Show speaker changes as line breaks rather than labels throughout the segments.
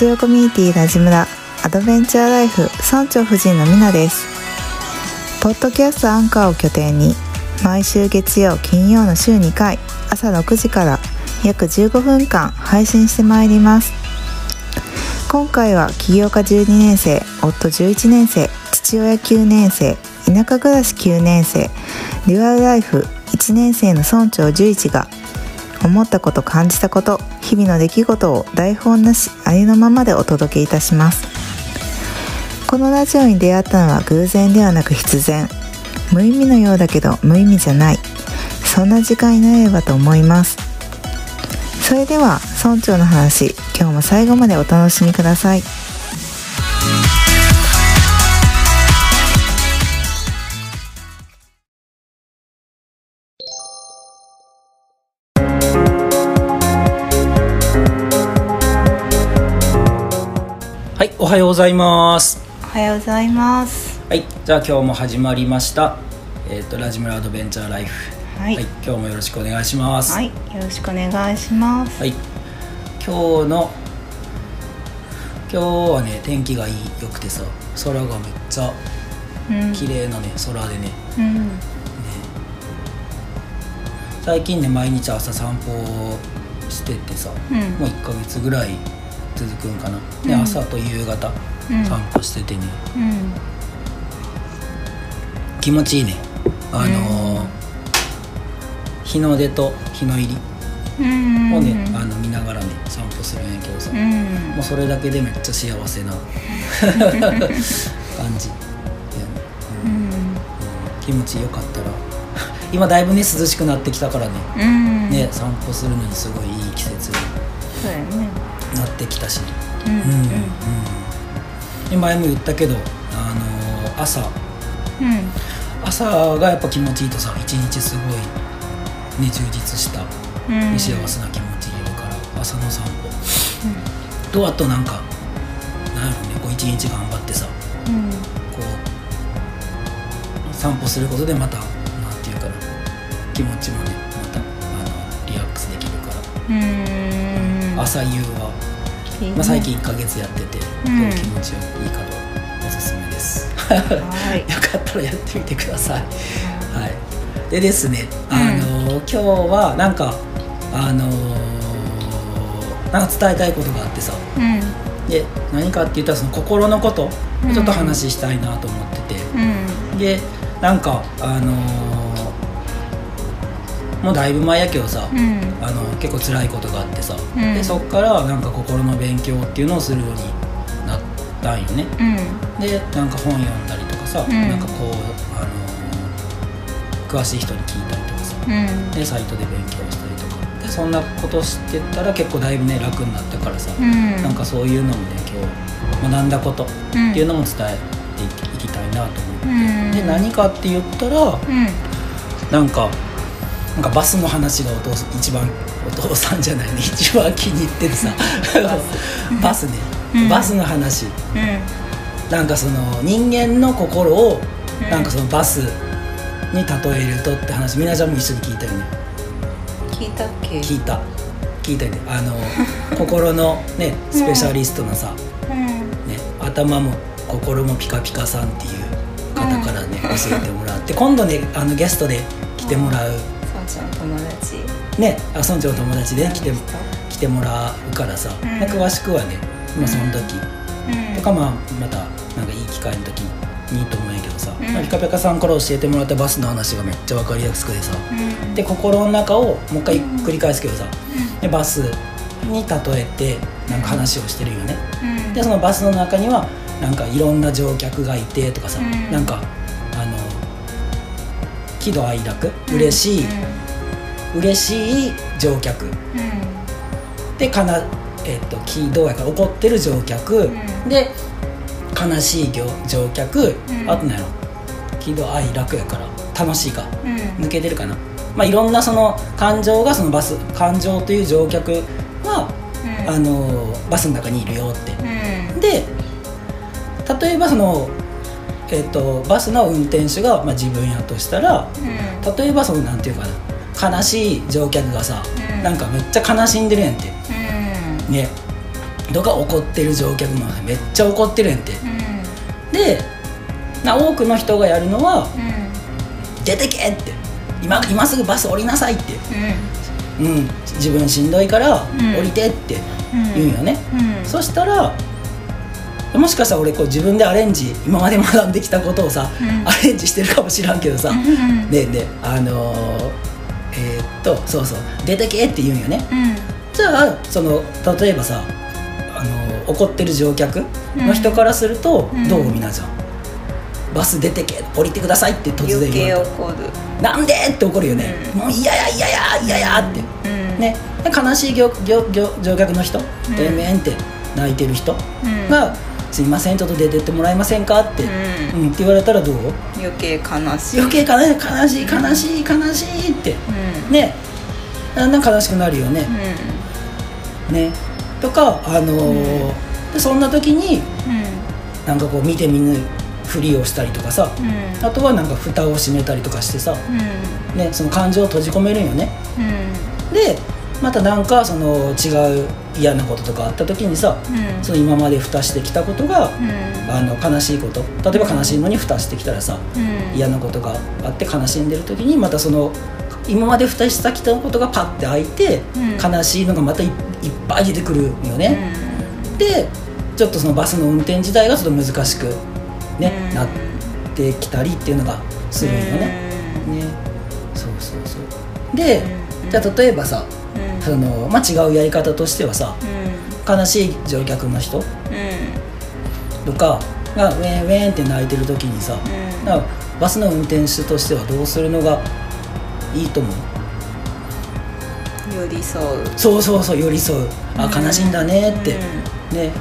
ジオコミュニティラジムラアドベンチャーライフ村長夫人のみなです。ポッドキャストアンカーを拠点に毎週月曜金曜の週2回朝6時から約15分間配信してまいります。今回は起業家12年生夫11年生父親9年生田舎暮らし9年生デュアルライフ1年生の村長11が思ったこと感じたこと日々の出来事を台本なしありのままでお届けいたします。このラジオに出会ったのは偶然ではなく必然。無意味のようだけど無意味じゃない。そんな時間になればと思います。それでは村長の話今日も最後までお楽しみください。
はい、おはようございます。
おはようございます
はい、じゃあ今日も始まりました。えっ、とラジムラアドベンチャーライフ。
はい
今日もよろしくお願いします。
はいよろしくお願いします
はい今日の今日はね天気がいい良くてさ、空がめっちゃ
うん
綺麗なね空でね。
うん
ね最近ね毎日朝散歩しててさ、
うん
もう1ヶ月ぐらい続くんかな。で、
うん。
朝と夕方
うん。
散歩しててね。
うん。
気持ちいいね。あのー日の出と日の入り
うん
をね、あの見ながらね散歩するんやけどさ、
うん。
もうそれだけでめっちゃ幸せな 感じ、
うん。
うん。気持ちよかったら。今だいぶね涼しくなってきたからね、
うん。
ね散歩するのにすごいいい季節に
そうやね
なってきたし、
うん
うんうん。で前も言ったけど、あのー朝。
うん。
朝がやっぱ気持ちいいとさ一日すごいね充実した、
うん。
ね幸せな気持ち入れるから朝の散歩。とあとなんかなんやろねこう一日頑張ってさ
うん。
こう散歩することでまたなんていうかな気持ちもねまたあのリラックスできるから、
うん。
朝夕は、
いいね。
まあ、最近1ヶ月やってて、
うん。
気持ちよいいかとおすすめです。
はい。
よかったらやってみてください。はい、でですね、
うん。
あの今日はなんかあのなんか伝えたいことがあってさ。
うん。
で何かって言ったらその心のことをちょっと話したいなと思ってて、
うん。
でなんかあのもうだいぶ前やけどさ、
うん。
あの結構辛いことがあってさ、
うん。
でそっからなんか心の勉強っていうのをするようになったんよね。
うん。
でなんか本読んだりとかさ、
うん。
なんかこうあの詳しい人に聞いたりとかさ
うん。
でサイトで勉強したりとか。でそんなことしてたら結構だいぶね楽になったからさ、
うん。
なんかそういうのもね今日学んだことっていうのも伝えていきたいなと思って、
うん。
で何かって言ったら
うん。
なんかなんかバスの話がお父一番お父さんじゃないね一番気に入ってるさバス。ね、
うん。
バスの話。
うん。
なんかその人間の心を
うん。
なんかそのバスに例えるとって話。みなちゃんも一緒に聞いたよね。
聞いたっけ？
聞いた。聞いたよね。あの 心のねスペシャリストのさ、
うん。
ね、頭も心もピカピカさんっていう方からね、教えてもらって今度ねあのゲストで来てもらう
ちゃん友達。
ねあ村長の友達で来て
うん
来てもらうからさ、
うん。
ね詳しくはね、まあ、その時。
うん。
とかまあまたなんかいい機会の時にいいと思うんやけどさ、
うん。
まあピカピカさんから教えてもらったバスの話がめっちゃ分かりやすくてさ、
うん。
で心の中をもう一回
うん
繰り返すけどさ、でバスに例えてなんか話をしてるよね、
うん。
でそのバスの中にはなんかいろんな乗客がいてとかさ、
うん。
なんかあの喜怒哀楽嬉しい、嬉しい乗客。
うん。
でかな、えっと喜怒やから怒ってる乗客、
うん。
で悲しい乗乗客、
うん。
あとなんやろ。喜怒哀楽やから。楽しいか
うん。
抜けてるかな。まあ、いろんなその感情がそのバス感情という乗客が、
うん。
あのバスの中にいるよって。
うん。
で例えばその、えっとバスの運転手が、まあ、自分やとしたら
うん。
例えばそのなんていうかな悲しい乗客がさ、
うん。
なんかめっちゃ悲しんでるやんて
うん。
ね。とか怒ってる乗客もめっちゃ怒ってるやんてでな多くの人がやるのは
うん「
出てけ!」って。今今すぐバス降りなさいって、
うん。
うん、自分しんどいから
うん。
降りてって
うん。
言うんよね、
うん。
そしたらもしかしたら俺こう自分でアレンジ今まで学んできたことをさ、
うん。
アレンジしてるかもしらんけどさ、
うん
でであのーえーっとそうそう「出てけ!」って言うんよね。
うん。
じゃあその例えばさ、あのー怒ってる乗客の人からすると、
うん。
どうみなちゃん？バス出てけ降りてくださいって突然言われなんでって怒るよね、
うん。
もう嫌や嫌や嫌やって、
うん。
ね、で悲しい乗客の人、
ん。
てめえんって泣いてる人？
うん。
が「すいませんちょっと出てってもらえませんか?」って、
う
うん。って言われたらどう？
余計悲しい。
余計悲しい。悲しい悲しい悲しいって。
うん。
ね。だんだん悲しくなるよね、ね。とかあのーでそんな時に
うん。
なんかこう見て見ぬふりをしたりとかさ。
うん。
あとはなんか蓋を閉めたりとかしてさ、
うん。
ね、その感情を閉じ込めるんよね。
うん。
でまたなんかその違う嫌なこととかあった時にさ
うん。
その今まで蓋してきたことが
うん。
あの悲しいこと例えば悲しいのに蓋してきたらさ
うん。
嫌なことがあって悲しんでる時にまたその今まで蓋してきたことがパッて開いて、
うん。
悲しいのがまたいいっぱい出てくるよね、でちょっとそのバスの運転自体がちょっと難しく、ね
うん
なってきたりっていうのがするんよね、ねそうそうそうで、
うん
じゃあ例えばさ
うん
その、まあ、違うやり方としてはさ
うん。
悲しい乗客の人
うん。
とかがウェンウェンって泣いてる時にさ、
うん。
だからバスの運転手としてはどうするのがいいと思う？
寄り添う。
そうそうそう寄り添う。あ
うん。
悲しいんだねって、ね、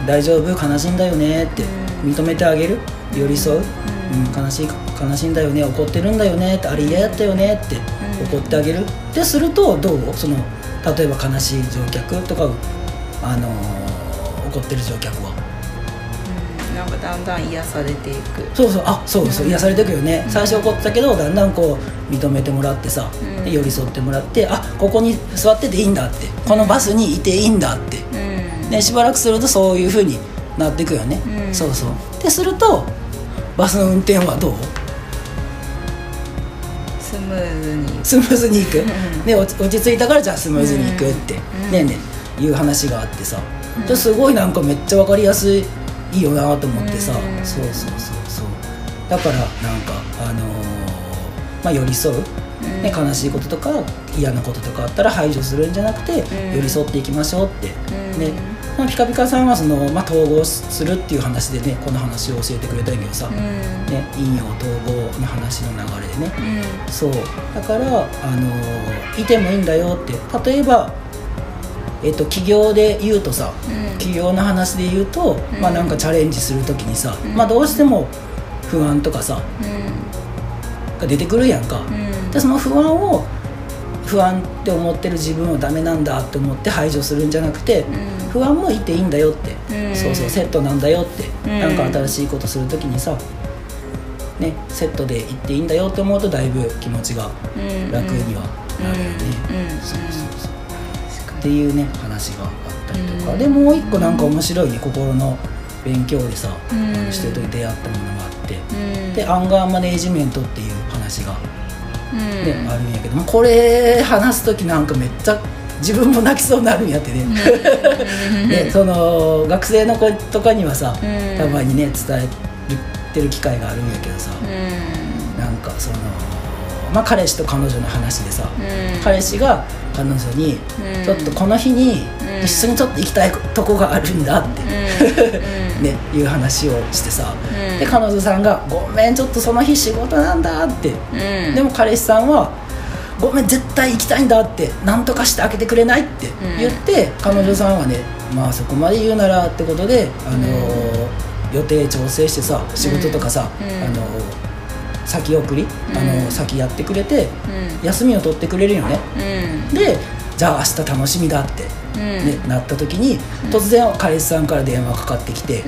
うん、大丈夫？悲しいんだよねって。
うん。
認めてあげる？寄り添う、
う
うん、悲しい悲しいんだよね。怒ってるんだよねって。あれ嫌やったよねって。
うん
怒ってあげる。でするとどう？その例えば悲しい乗客とか、あのー怒ってる乗客は
うん。なんかだんだん癒されていく。
そうそう。あそうそう。
うん。
癒されてくよね、
うん。
最初怒ってたけどだんだんこう認めてもらってさ、
うん。
で寄り添ってもらってあここに座ってていいんだって。このバスにいていいんだって、
うん。
ね、しばらくするとそういうふうになっていくよね、
うん。
そうそう。でするとバスの運転はどう？
スムーズに。
スムーズにいく、
うん。
で落ち着いたからじゃあスムーズにいくって、
うん。
ねえねえいう話があってさ、
うん。
ですごいなんかめっちゃ分かりやすいいいよなと思ってさ、
うん。
そうそうそうそう。だからなんかあのーまあ寄り添う、
うん。
ね、悲しいこととか嫌なこととかあったら排除するんじゃなくて、
うん。
寄り添っていきましょうって、
うん。
ねまあピカピカさんはその、まあ、統合するっていう話でねこの話を教えてくれたけどさ、
うん。
ね、陰陽統合の話の流れでね、
うん。
そう。だから、あのーいてもいいんだよって。例えば、えっと起業で言うとさ
うん。
起業の話で言うと、
うん。
まあなんかチャレンジする時にさ、
うん。
まあどうしても不安とかさ
うん。
が出てくるやんか、
うん。
でその不安を不安って思ってる自分はダメなんだって思って排除するんじゃなくて、
うん
不安もいていいんだよって、
うん。
そうそうセットなんだよって、
うん。
なんか新しいことする時にさねセットで行っていいんだよって思うとだいぶ気持ちが
うん。
楽にはなるよね、そうそうっていうね話があったりとか、
うん。
でもう一個なんか面白いね心の勉強でさ、
うん。
あのしてる時出会ったものがあって、でアンガーマネージメントっていう話が、
うん。
ねあるんやけどもこれ話す時なんかめっちゃ自分も泣きそうになるんやってね,、ねその学生の子とかにはさ、
うん。
たまにね伝えてる機会があるんやけどさ、
うん。
なんかそのまあ彼氏と彼女の話でさ、
うん。
彼氏が彼女に、
うん。
ちょっとこの日に
うん。
一緒にちょっと行きたいとこがあるんだって、
うん。
ね、いう話をしてさ、
うん。
で彼女さんが「ごめんちょっとその日仕事なんだ」って、
うん。
でも彼氏さんは「ごめん絶対行きたいんだ」って「何とかしてあげてくれない?」って言って、彼女さんはねまあそこまで言うならってことで、あのー予定調整してさ仕事とかさ、
うん。
あのー先送り、あ
うん。
の先やってくれて
うん。
休みを取ってくれるよね。
うん。
でじゃあ明日楽しみだって、
うん。
ねなった時に突然彼氏さんから電話かかってきて
う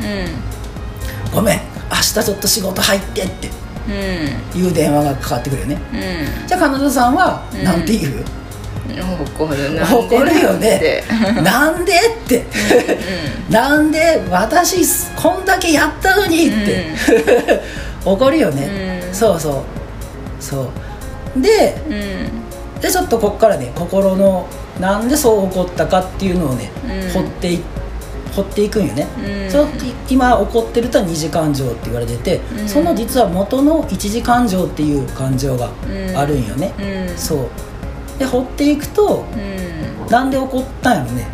「
ごめん明日ちょっと仕事入って」って
ん
いう電話がかかってくるよね。
うん。
じゃあ彼女さんは
うん。
なんて言う、
うん怒る
怒
で
るよね。なんで？って。なんで私こんだけやったのにって、怒るよね、
うん。
そうそう。そう。で
うん。
でちょっとこっからね心のなんでそう怒ったかっていうのをね、
うん。
掘ってい掘っていくんよね、
うん。
その今怒ってるとは二次感情って言われてて、
うん。
その実は元の一次感情っていう感情があるんよね、
うん。
そう。で掘っていくと
うん。
なんで怒ったんやろね。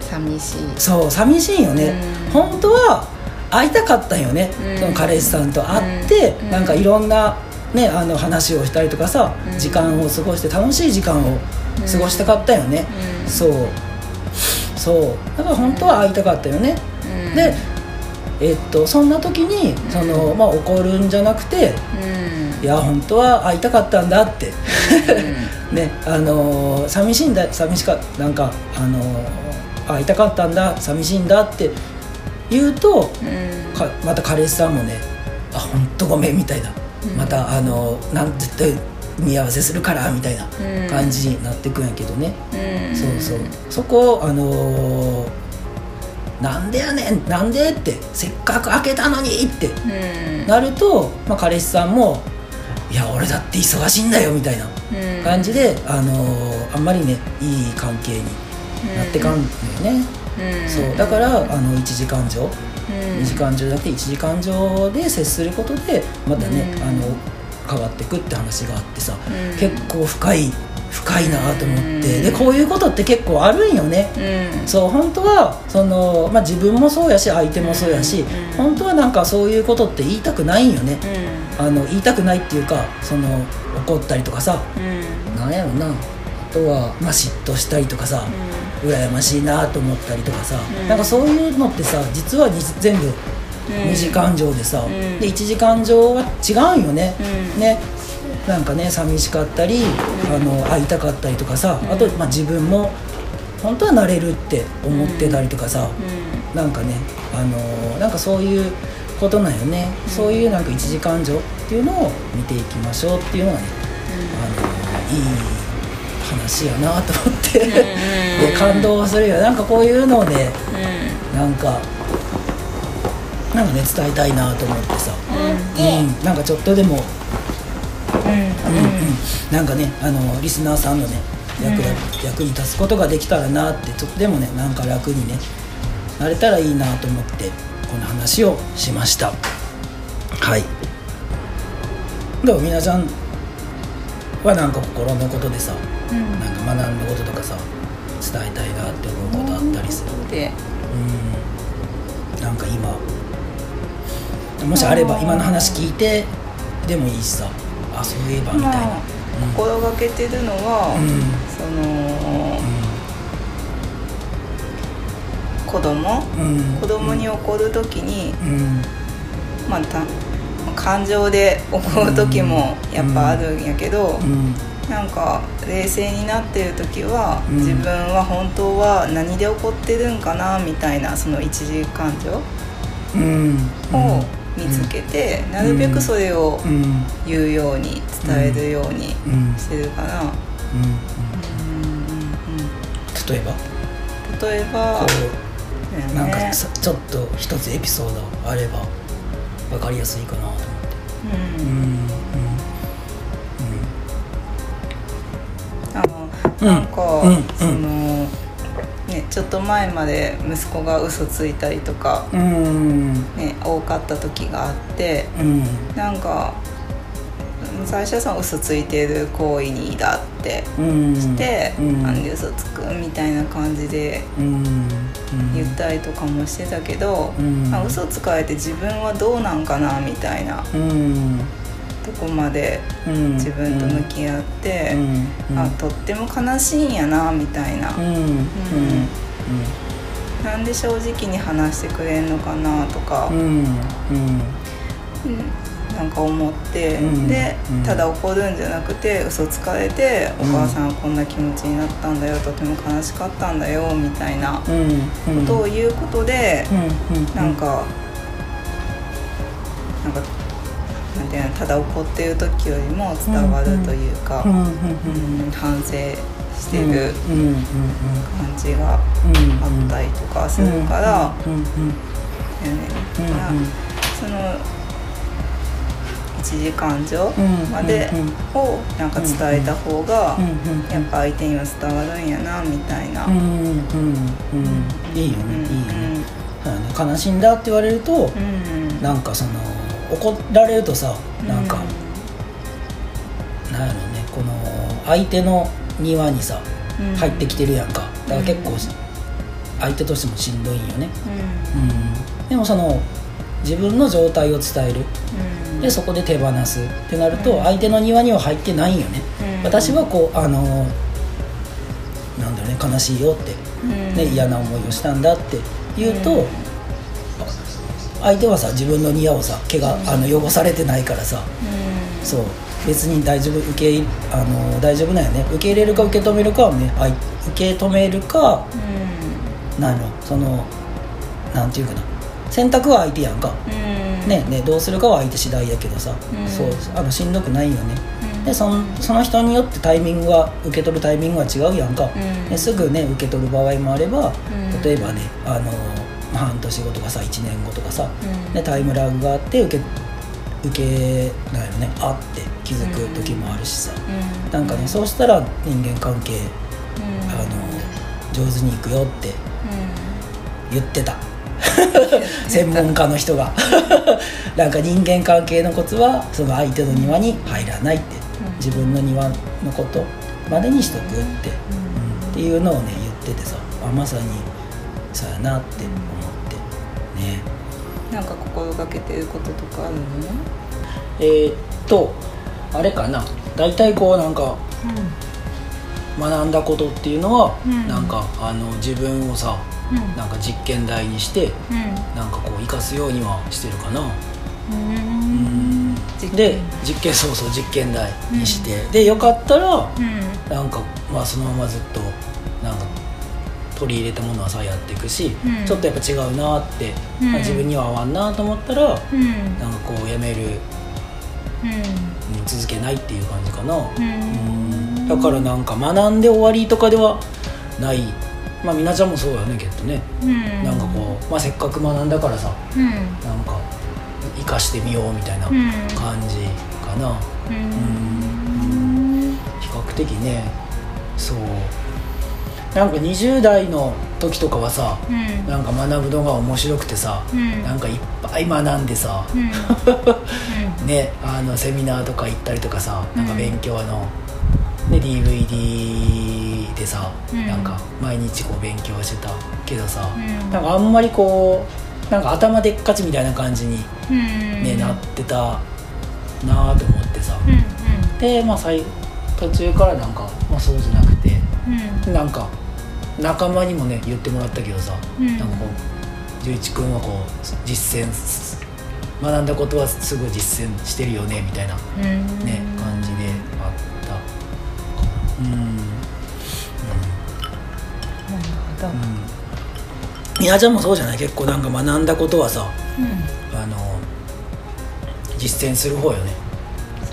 寂しい。
そう寂しいよね、
うん。
本当は会いたかったんよね、
うん。
その彼氏さんと会って、
うん。
なんかいろんな、ね、あの話をしたりとかさ、
うん。
時間を過ごして楽しい時間を過ごしたかったよね、
うん。
そう。そう。だから本当は会いたかったよね、
うん。
でえっとそんな時にその、まあ、怒るんじゃなくて
うん。
いや本当は会いたかったんだって。ねあのー寂しいんだ寂しかなんかあのー会いたかったんだ寂しいんだって言うとまた彼氏さんもね「あ本当ごめん」みたいな、
うん
またあのーなん絶対見合わせするからみたいな
うん。
感じになってくんやけどね、
うん。
そうそう。そこあのーなんでやねんなんでってせっかく開けたのにって
うん。
なると、まあ、彼氏さんも「いや俺だって忙しいんだよ」みたいな
うん。
感じで、あのーあんまりねいい関係になってかんのよね、
うん
そうだからあの一時間情、
うん。
二時間情じゃなくて一時間情で接することでまたね、
うん。
あの変わってくって話があってさ、
うん。
結構深い深いなと思って、
うん。
でこういうことって結構あるんよね、
うん。
そう本当はその、まあ、自分もそうやし相手もそうやし、
うん。
本当はなんかそういうことって言いたくないんよね、
うん。
あの言いたくないっていうかその怒ったりとかさ
うん。
なんやろな。あとは、まあ、嫉妬したりとかさ、羨ましいなと思ったりとかさ、
うん。
なんかそういうのってさ実はに全部
うん。
二次感情でさ、
ん。
で一次感情は違うんよね、
うん。
ね。なんかね寂しかったり、あの会いたかったりとかさ、あと、まあ、自分も本当はなれるって思ってたりとかさ、なんかねあのーなんかそういうことなんよね、そういうなんか一時感情っていうのを見ていきましょうっていうのがね、あのーいい話やなと思って、
ん
で感動するよ。なんかこういうのをねなんかなんかね伝えたいなと思ってさ、うん。なんかちょっとでも、うん。うん、なんかねあのリスナーさんのね役,、役に立つことができたらなってちょっとでもねなんか楽にねなれたらいいなと思ってこの話をしました。はい。どう？みなちゃんはなんか心のことでさ、なんか学んだこととかさ伝えたいなって思うことあったりする？
で
うん。なんか今もしあれば今の話聞いてでもいいしさ。あそういえばみたいな、
まあ心がけてるのは、
うん。
その子供？
うん。
子供に怒る時に、
うん。
まあ、た感情で怒る時もやっぱあるんやけど、
うん
なんか冷静になってる時は、
うん。
自分は本当は何で怒ってるんかなみたいなその一時感情
うん。
を見つけて、なるべくそれを
うん
言うように伝えるように
うん
してるかな。
うん。
うん。うん。
例えば？
うん例えば
なんかさちょっと一つエピソードあれば分かりやすいかなと思って。
うん。
うん
なんか、
うんうん
そのねちょっと前まで息子が嘘ついたりとか、ね、多かった時があって
うん。
なんか最初はその嘘ついてる行為にだって
うん。
して、
うん。
なんで嘘つくみたいな感じで
うん。
言ったりとかもしてたけど、
うん。
まあ、嘘つかれて自分はどうなんかなみたいな
うん
とこまで
うん。
自分と向き合って、
うん。
あとっても悲しいんやなみたいな、なんで正直に話してくれんのかなとか、
うん。うん。
なんか思って、
うん。
で
うん。
ただ怒るんじゃなくて嘘つかれて、お母さんはこんな気持ちになったんだよとても悲しかったんだよみたいなことを言うことで、
う
なんかなんかなんていうのただ怒ってる時よりも伝わるというか、反省してる感じがあ
うん
ったりとかするから、だよねその1時間上
うん
までをなんか伝えた方がやっぱ相手には伝わるんやなみたいな。
いいよねいいよね。悲しんだって言われるとなんかその怒られるとさなんかなんやろねこの相手の庭にさ
うん。
入ってきてるやんか。だから結構相手としてもしんどいんよね。うん。でもその自分の状態を伝える。
うん。
でそこで手放す。ってなると
うん。
相手の庭には入ってないんよね。
うん。
私はこうあのなんだろうね悲しいよって
うん。
ね、嫌な思いをしたんだって言うと、
うん
相手はさ自分の庭をさ毛が、
うん。
あの汚されてないからさ。
うん。
そう。別に大丈夫受け入あの大丈夫なんやね。受け入れるか受け止めるかはねあい受け止めるか何の。そのなんていうかな。選択は相手やんか、
うん。
ねねどうするかは相手次第やけどさ、
うん。
そうあのしんどくないよね。
うん。
でそんその人によってタイミングは受け取るタイミングは違うやんか、
うん。
ですぐね受け取る場合もあれば、
うん。
例えばねあのまあ半年後とかさ1年後とかさ、
うん。
ね、タイムラグがあって受け受けなんやろね。あって気づく時もあるしさ、
うん。
なんかねそうしたら人間関係
うん。
あの上手にいくよって言ってた。専門家の人が。なんか人間関係のコツはその相手の庭に入らないって、
うん。
自分の庭のことまでにしとくって、うん。っていうのをね言っててさ。あまさにそうやなって思
なんか心がけてることとかあるの？
えーっとあれかな。大体こうなんか学んだことっていうのは、
うん。
なんかあの自分をさ
うん。
なんか実験台にして
うん。
なんかこう生かすようにはしてるかな。
うん。
で実験そうそう実験台にして、でよかったら
うん。
なんかまあそのままずっとなんか取り入れたものはさやっていくし、
うん。
ちょっとやっぱ違うなって、
うん。
まあ自分には合わんなと思ったら、
うん。
なんかこうやめる、
うん。
うん続けないっていう感じかな、
うん。
だからなんか学んで終わりとかではない。まあみなちゃんもそうよねきっとね、
うん。
なんかこう、まあ、せっかく学んだからさ
うん。
なんか生かしてみようみたいな
うん。
感じかな、
うん。
比較的ねそうなんか20代の時とかはさ
うん。
なんか学ぶのが面白くてさ、
うん。
なんかいっぱい学んでさ、
うん。
ねあのセミナーとか行ったりとかさ
うん。
なんか勉強の、ね、DVD でさ、
うん。
なんか毎日こう勉強してたけどさ、
うん。
なんかあんまりこうなんか頭でっかちみたいな感じに、
うん。
ねなってたなぁと思ってさ、
うん。
でまあ最途中からなんか、まあ、そうじゃなくて
うん。
なんか仲間にもね言ってもらったけどさ、
うん。
なんかこう十一君はこう実践す学んだことはすぐ実践してるよねみたいな
うん。
ね、感じであった。うん。うん
なるほど。
うん。みなちゃんもそうじゃない？結構なんか学んだことはさ
うん。
あの実践する方よね。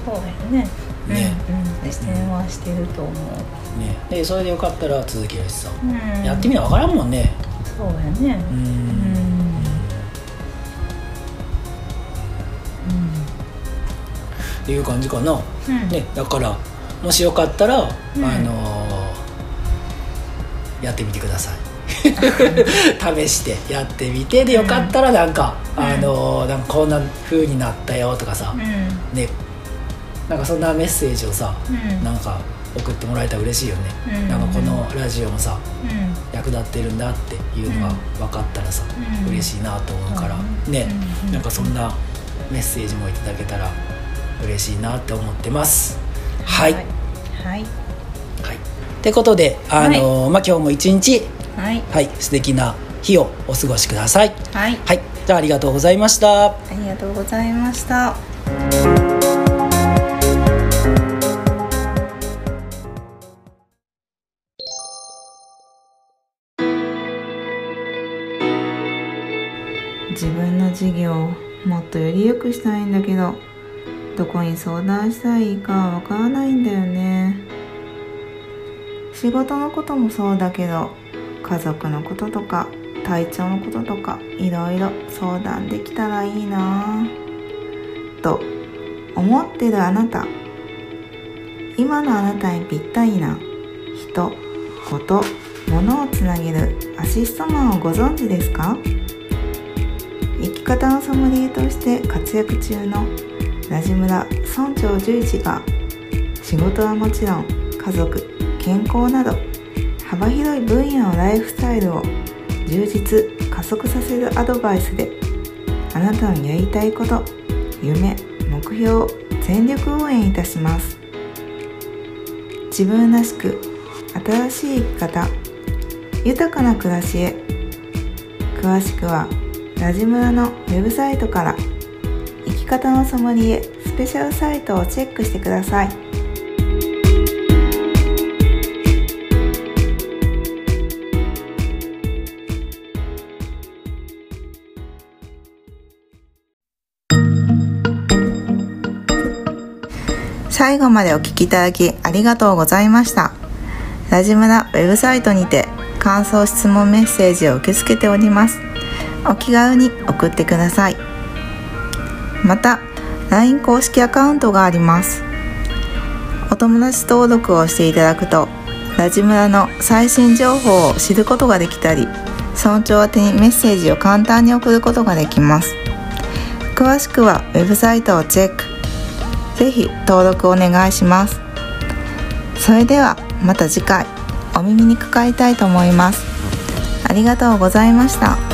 そうやね。
ね。
うん。うん。実践はしてると思う
ね。でそれでよかったら続けるしさ、
うん。
やってみな分からんもんね。
そうやね。
うん。
うん。
っていう感じかな、
うん。
ね、だからもしよかったら、
うん。
あのーやってみてください。試してやってみてでよかったらなんか、
うん。
あのーなんかこんな風になったよとかさ、
うん。
ね。なんかそんなメッセージをさ、
うん。
なんか送ってもらえたら嬉しいよね、
うん。
なんかこのラジオもさ
うん。
役立ってるんだっていうのが分かったらさ、
うん。
嬉しいなと思うから、
うん
ね、
うん
なんかそんなメッセージもいただけたら嬉しいなって思ってます。はい、はい。
はい。
ってことであのーまあ今日も一日
はい。
はい素敵な日をお過ごしください。
はい。
はい。じゃあありがとうございました。
ありがとうございました
事業もっとより良くしたいんだけどどこに相談したらいいかわからないんだよね。仕事のこともそうだけど家族のこととか体調のこととかいろいろ相談できたらいいな。と思ってるあなた。今のあなたにぴったりな人こと物をつなげるアシストマンをご存知ですか？方のソムリエとして活躍中のラジ村村長十一が仕事はもちろん家族健康など幅広い分野のライフスタイルを充実加速させるアドバイスであなたのやりたいこと夢目標を全力応援いたします。自分らしく新しい生き方豊かな暮らしへ詳しくはラジムラのウェブサイトから生き方のソムリエスペシャルサイトをチェックしてください。最後までお聞きいただきありがとうございました。ラジムラウェブサイトにて感想質問メッセージを受け付けております。お気軽に送ってください。また LINE 公式アカウントがあります。お友達登録をしていただくとラジムラの最新情報を知ることができたり村長宛にメッセージを簡単に送ることができます。詳しくはウェブサイトをチェック。ぜひ登録お願いします。それではまた次回お耳にかかりたいと思います。ありがとうございました。